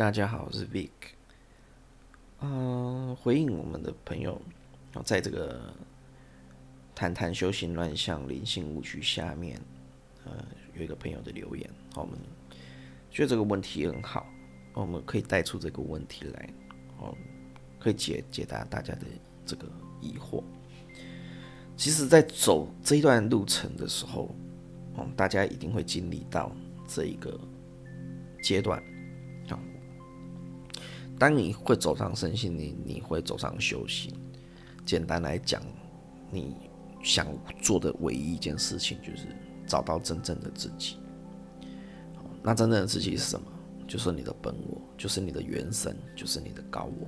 大家好，我是 Vic。嗯，回应我们的朋友，在这个谈谈修行乱象、灵性误区下面，呃，有一个朋友的留言，我们觉得这个问题很好，我们可以带出这个问题来，哦，可以解解答大家的这个疑惑。其实，在走这一段路程的时候，哦，大家一定会经历到这一个阶段。当你会走上身心灵，你会走上修行。简单来讲，你想做的唯一一件事情就是找到真正的自己。那真正的自己是什么？就是你的本我，就是你的元神，就是你的高我。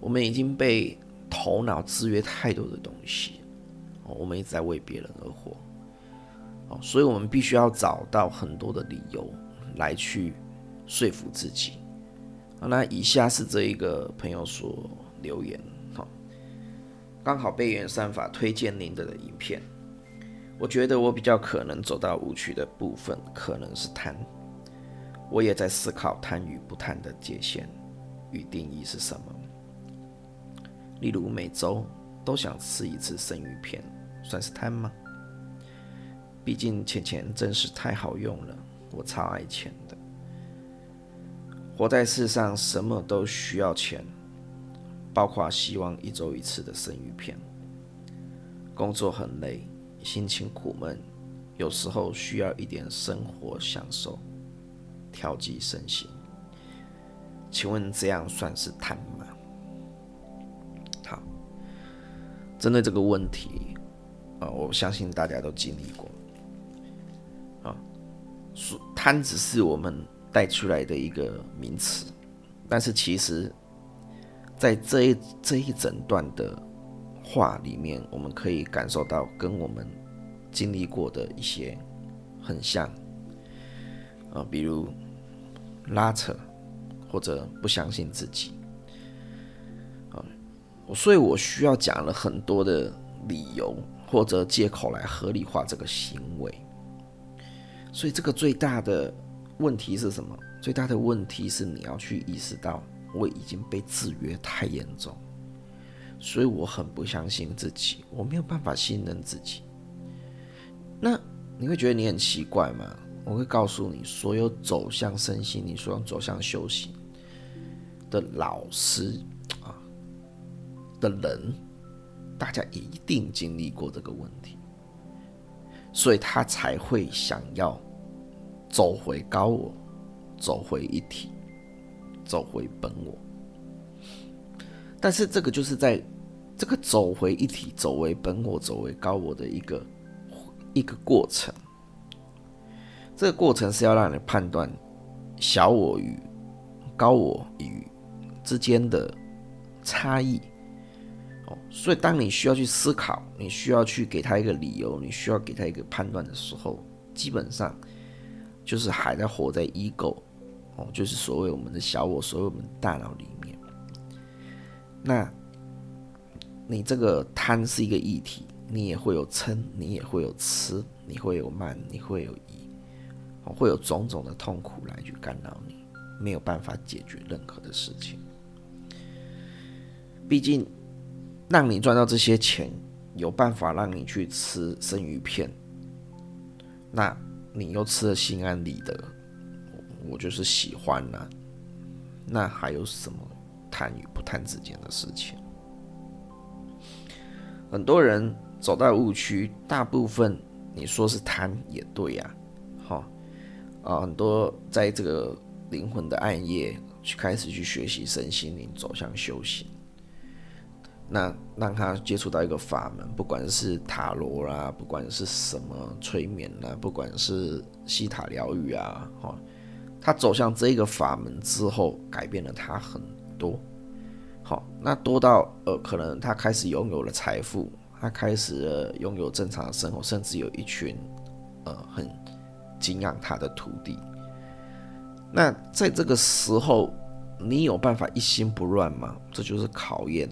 我们已经被头脑制约太多的东西，我们一直在为别人而活。所以我们必须要找到很多的理由来去说服自己。好那以下是这一个朋友所留言，好，刚好被元善法推荐您的影片。我觉得我比较可能走到误区的部分，可能是贪。我也在思考贪与不贪的界限与定义是什么。例如每周都想吃一次生鱼片，算是贪吗？毕竟钱钱真是太好用了，我超爱钱。活在世上，什么都需要钱，包括希望一周一次的生鱼片。工作很累，心情苦闷，有时候需要一点生活享受，调剂身心。请问这样算是贪吗？好，针对这个问题，啊，我相信大家都经历过。啊，贪只是我们。带出来的一个名词，但是其实，在这一这一整段的话里面，我们可以感受到跟我们经历过的一些很像啊，比如拉扯或者不相信自己啊，所以我需要讲了很多的理由或者借口来合理化这个行为，所以这个最大的。问题是什么？最大的问题是你要去意识到，我已经被制约太严重，所以我很不相信自己，我没有办法信任自己。那你会觉得你很奇怪吗？我会告诉你，所有走向身心，你所有走向修行的老师啊的人，大家一定经历过这个问题，所以他才会想要。走回高我，走回一体，走回本我。但是这个就是在这个走回一体、走回本我、走回高我的一个一个过程。这个过程是要让你判断小我与高我与之间的差异。哦，所以当你需要去思考，你需要去给他一个理由，你需要给他一个判断的时候，基本上。就是还在活在 ego，哦，就是所谓我们的小我，所谓我们大脑里面。那，你这个贪是一个议题，你也会有嗔，你也会有痴，你会有慢，你会有疑，会有种种的痛苦来去干扰你，没有办法解决任何的事情。毕竟，让你赚到这些钱，有办法让你去吃生鱼片，那。你又吃了心安理得，我就是喜欢了。那还有什么贪与不贪之间的事情？很多人走到误区，大部分你说是贪也对呀，哈啊，很多在这个灵魂的暗夜去开始去学习身心灵，走向修行。那让他接触到一个法门，不管是塔罗啦，不管是什么催眠啦，不管是西塔疗愈啊，哈，他走向这个法门之后，改变了他很多。好，那多到呃，可能他开始拥有了财富，他开始拥有正常的生活，甚至有一群呃很敬仰他的徒弟。那在这个时候，你有办法一心不乱吗？这就是考验。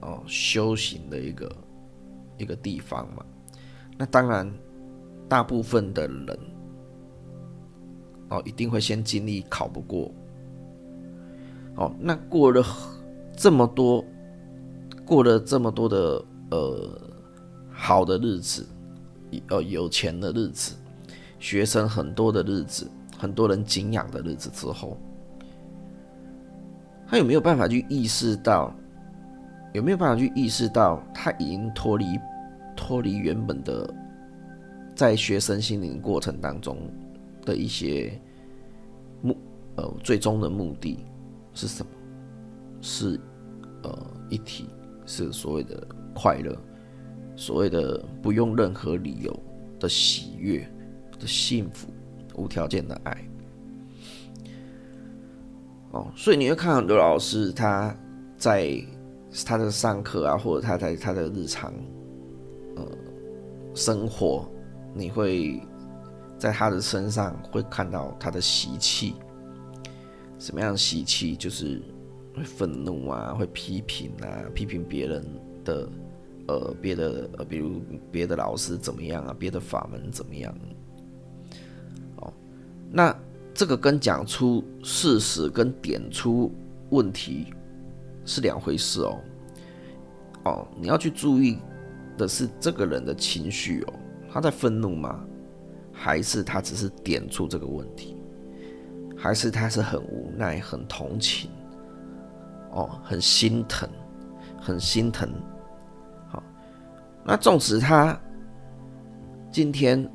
哦，修行的一个一个地方嘛，那当然，大部分的人哦，一定会先经历考不过，哦，那过了这么多，过了这么多的呃好的日子，呃有钱的日子，学生很多的日子，很多人敬仰的日子之后，他有没有办法去意识到？有没有办法去意识到他已经脱离脱离原本的在学生心灵过程当中的一些目呃最终的目的是什么？是呃一体，是所谓的快乐，所谓的不用任何理由的喜悦的幸福，无条件的爱。哦，所以你会看很多老师他在。他的上课啊，或者他在他的日常，呃，生活，你会在他的身上会看到他的习气。什么样的习气？就是会愤怒啊，会批评啊，批评别人的，呃，别的呃，比如别的老师怎么样啊，别的法门怎么样？哦，那这个跟讲出事实跟点出问题。是两回事哦，哦，你要去注意的是这个人的情绪哦，他在愤怒吗？还是他只是点出这个问题？还是他是很无奈、很同情？哦，很心疼，很心疼。好，那纵使他今天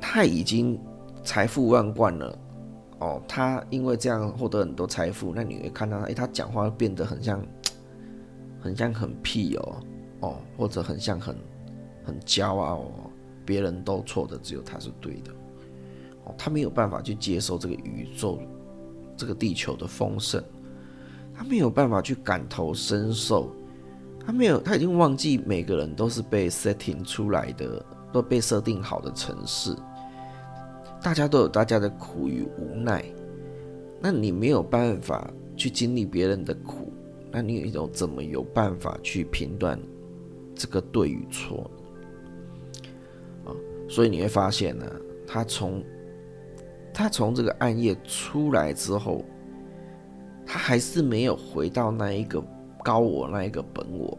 他已经财富万贯了。哦，他因为这样获得很多财富，那你会看到，哎，他讲话变得很像，很像很屁哦，哦，或者很像很很骄傲哦，别人都错的，只有他是对的，哦，他没有办法去接受这个宇宙，这个地球的丰盛，他没有办法去感同身受，他没有，他已经忘记每个人都是被 setting 出来的，都被设定好的城市。大家都有大家的苦与无奈，那你没有办法去经历别人的苦，那你有一种怎么有办法去评断这个对与错啊？所以你会发现呢，他从他从这个暗夜出来之后，他还是没有回到那一个高我那一个本我。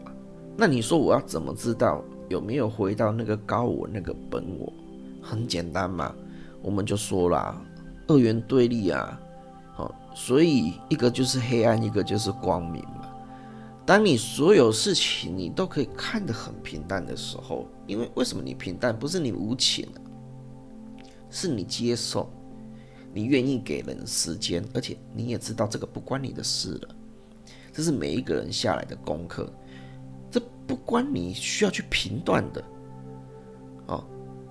那你说我要怎么知道有没有回到那个高我那个本我？很简单嘛。我们就说了，二元对立啊，好，所以一个就是黑暗，一个就是光明嘛。当你所有事情你都可以看得很平淡的时候，因为为什么你平淡？不是你无情啊，是你接受，你愿意给人时间，而且你也知道这个不关你的事了。这是每一个人下来的功课，这不关你需要去评断的。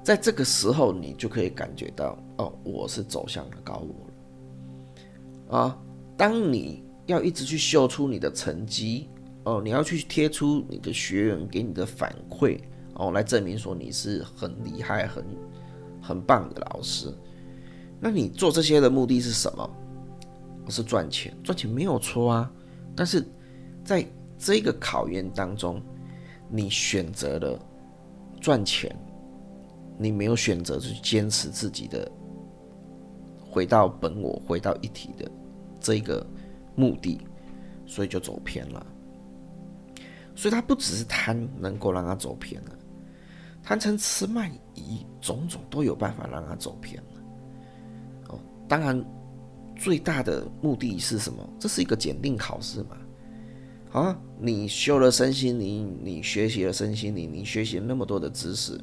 在这个时候，你就可以感觉到，哦，我是走向了高我了。啊，当你要一直去秀出你的成绩，哦，你要去贴出你的学员给你的反馈，哦，来证明说你是很厉害、很很棒的老师。那你做这些的目的是什么？是赚钱，赚钱没有错啊。但是在这个考验当中，你选择了赚钱。你没有选择去坚持自己的回到本我、回到一体的这个目的，所以就走偏了。所以他不只是贪能够让他走偏了，贪嗔痴慢疑种种都有办法让他走偏了。哦，当然最大的目的是什么？这是一个检定考试嘛？啊，你修了身心灵，你学习了身心灵，你学习了那么多的知识。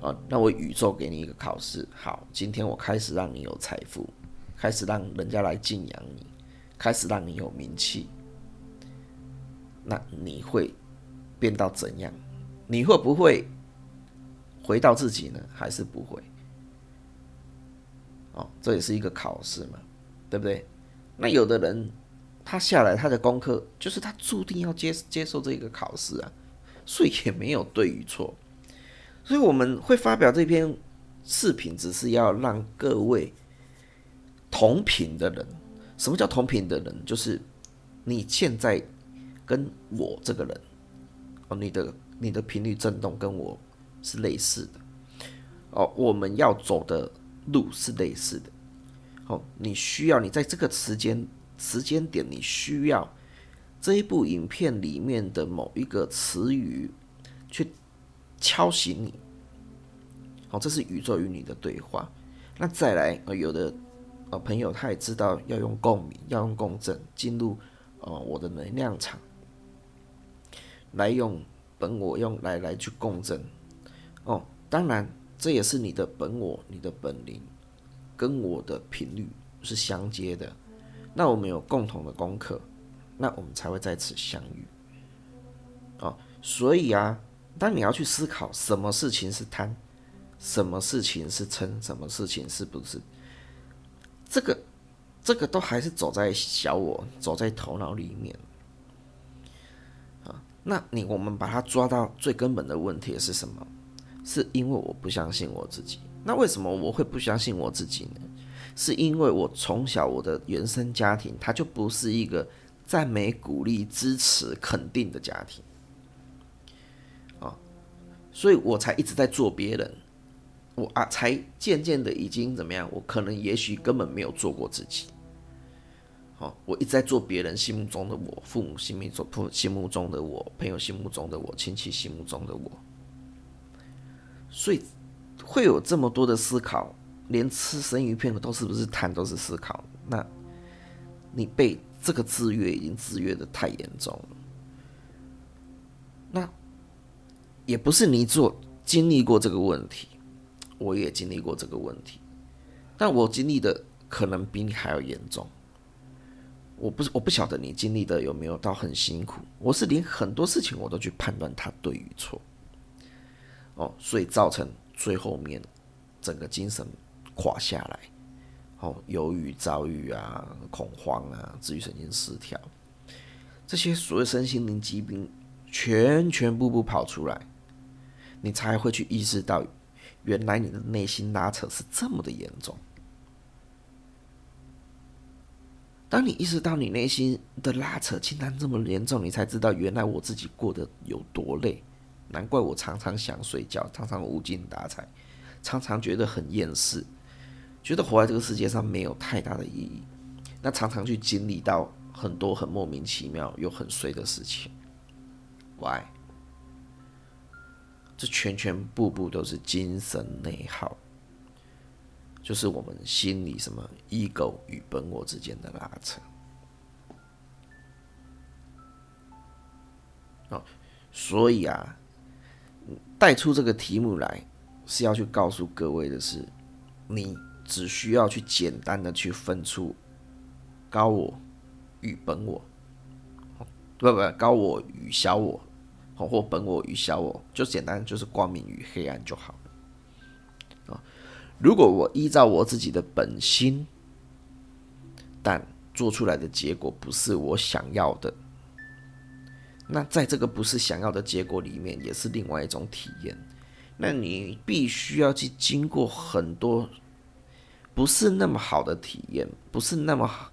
啊，那我宇宙给你一个考试，好，今天我开始让你有财富，开始让人家来敬仰你，开始让你有名气，那你会变到怎样？你会不会回到自己呢？还是不会？哦，这也是一个考试嘛，对不对？那有的人他下来他的功课就是他注定要接接受这个考试啊，所以也没有对与错。所以我们会发表这篇视频，只是要让各位同频的人，什么叫同频的人？就是你现在跟我这个人，哦，你的你的频率震动跟我是类似的，哦，我们要走的路是类似的，哦，你需要你在这个时间时间点你需要这一部影片里面的某一个词语去敲醒你。好，这是宇宙与你的对话。那再来，呃，有的呃朋友他也知道要用共鸣，要用共振进入呃我的能量场，来用本我用来来去共振。哦，当然这也是你的本我，你的本灵跟我的频率是相接的。那我们有共同的功课，那我们才会在此相遇。哦，所以啊，当你要去思考什么事情是贪。什么事情是嗔？什么事情是不是？这个，这个都还是走在小我，走在头脑里面。啊，那你我们把它抓到最根本的问题是什么？是因为我不相信我自己。那为什么我会不相信我自己呢？是因为我从小我的原生家庭，它就不是一个赞美、鼓励、支持、肯定的家庭。所以我才一直在做别人。我啊，才渐渐的已经怎么样？我可能也许根本没有做过自己。好，我一直在做别人心目中的我，父母心目中、父心目中的我，朋友心目中的我，亲戚心目中的我。所以会有这么多的思考，连吃生鱼片都是不是贪，都是思考。那你被这个制约已经制约的太严重了。也不是你做经历过这个问题。我也经历过这个问题，但我经历的可能比你还要严重。我不是我不晓得你经历的有没有到很辛苦。我是连很多事情我都去判断它对与错，哦，所以造成最后面整个精神垮下来，哦，忧郁、躁郁啊、恐慌啊、自愈神经失调，这些所谓身心灵疾病全全部部跑出来，你才会去意识到。原来你的内心拉扯是这么的严重。当你意识到你内心的拉扯竟然这么严重，你才知道原来我自己过得有多累。难怪我常常想睡觉，常常无精打采，常常觉得很厌世，觉得活在这个世界上没有太大的意义。那常常去经历到很多很莫名其妙又很碎的事情。Why？这全全部部都是精神内耗，就是我们心里什么 ego 与本我之间的拉扯。哦，所以啊，带出这个题目来是要去告诉各位的是，你只需要去简单的去分出高我与本我，不不，高我与小我。或本我与小我，就简单就是光明与黑暗就好了啊。如果我依照我自己的本心，但做出来的结果不是我想要的，那在这个不是想要的结果里面，也是另外一种体验。那你必须要去经过很多不是那么好的体验，不是那么好，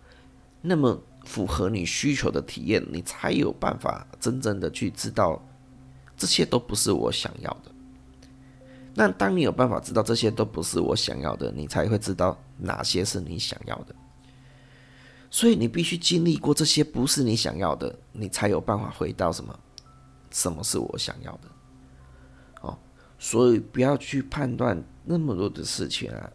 那么符合你需求的体验，你才有办法真正的去知道。这些都不是我想要的。那当你有办法知道这些都不是我想要的，你才会知道哪些是你想要的。所以你必须经历过这些不是你想要的，你才有办法回到什么？什么是我想要的？哦，所以不要去判断那么多的事情啊。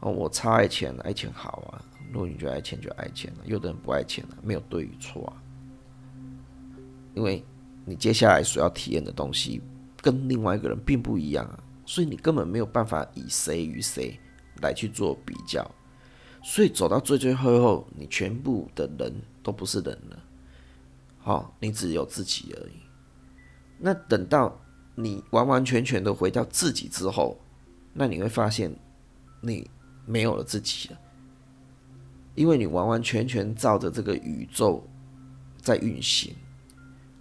哦，我超爱钱，爱钱好啊。如果你觉得爱钱就爱钱了，有的人不爱钱了，没有对与错啊。因为。你接下来所要体验的东西跟另外一个人并不一样啊，所以你根本没有办法以谁与谁来去做比较，所以走到最最后后，你全部的人都不是人了，好，你只有自己而已。那等到你完完全全的回到自己之后，那你会发现你没有了自己了，因为你完完全全照着这个宇宙在运行。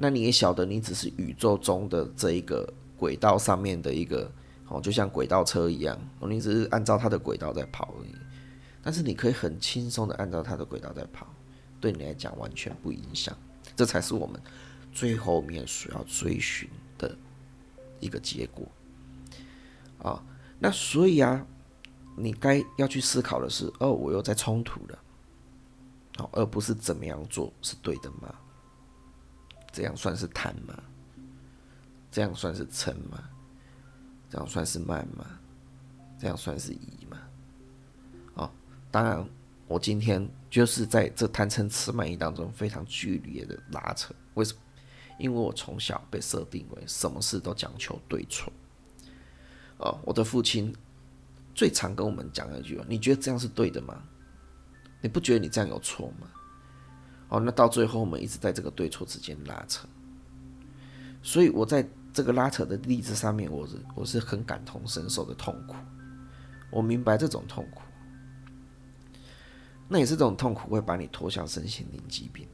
那你也晓得，你只是宇宙中的这一个轨道上面的一个哦，就像轨道车一样，你只是按照它的轨道在跑而已。但是你可以很轻松的按照它的轨道在跑，对你来讲完全不影响。这才是我们最后面所要追寻的一个结果啊。那所以啊，你该要去思考的是，哦，我又在冲突了。好，而不是怎么样做是对的吗？这样算是贪吗？这样算是嗔吗？这样算是慢吗？这样算是疑吗？哦，当然，我今天就是在这贪嗔痴慢疑当中非常剧烈的拉扯。为什么？因为我从小被设定为什么事都讲求对错。哦，我的父亲最常跟我们讲一句话：“你觉得这样是对的吗？你不觉得你这样有错吗？”哦，那到最后我们一直在这个对错之间拉扯。所以我在这个拉扯的例子上面，我是我是很感同身受的痛苦。我明白这种痛苦，那也是这种痛苦会把你拖向身心灵疾病。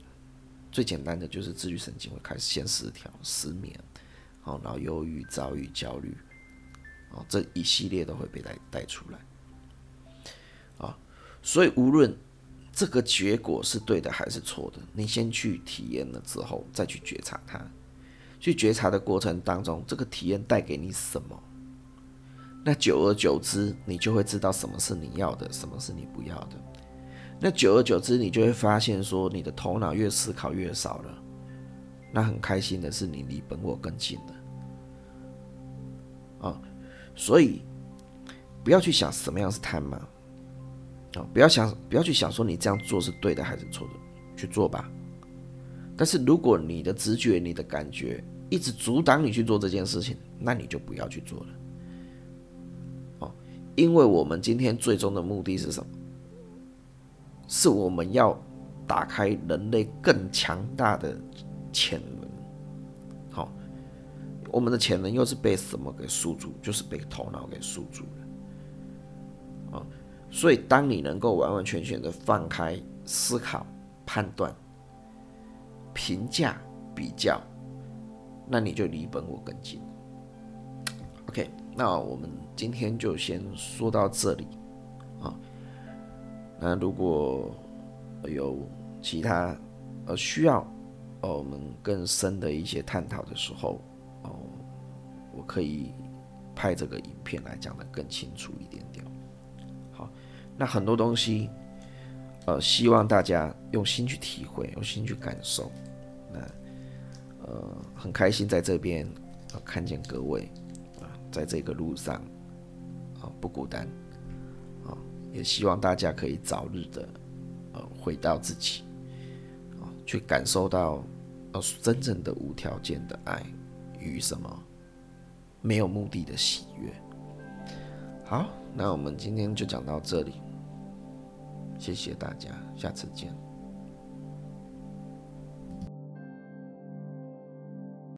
最简单的就是自律神经会开始先失调、失眠，哦，然后忧郁、躁郁、焦虑。哦，这一系列都会被带带出来，啊，所以无论这个结果是对的还是错的，你先去体验了之后，再去觉察它。去觉察的过程当中，这个体验带给你什么？那久而久之，你就会知道什么是你要的，什么是你不要的。那久而久之，你就会发现说，你的头脑越思考越少了。那很开心的是，你离本我更近了。啊。所以，不要去想什么样是贪嘛，不要想，不要去想说你这样做是对的还是错的，去做吧。但是如果你的直觉、你的感觉一直阻挡你去做这件事情，那你就不要去做了。哦，因为我们今天最终的目的是什么？是我们要打开人类更强大的潜能。好我们的潜能又是被什么给束住？就是被头脑给束住了！所以，当你能够完完全全的放开思考、判断、评价、比较，那你就离本我更近。OK，那我们今天就先说到这里啊。那如果有其他呃需要呃我们更深的一些探讨的时候，哦，我可以拍这个影片来讲的更清楚一点点。那很多东西，呃，希望大家用心去体会，用心去感受。那，呃，很开心在这边看见各位啊，在这个路上啊不孤单啊，也希望大家可以早日的呃回到自己啊，去感受到呃真正的无条件的爱。与什么没有目的的喜悦。好，那我们今天就讲到这里，谢谢大家，下次见。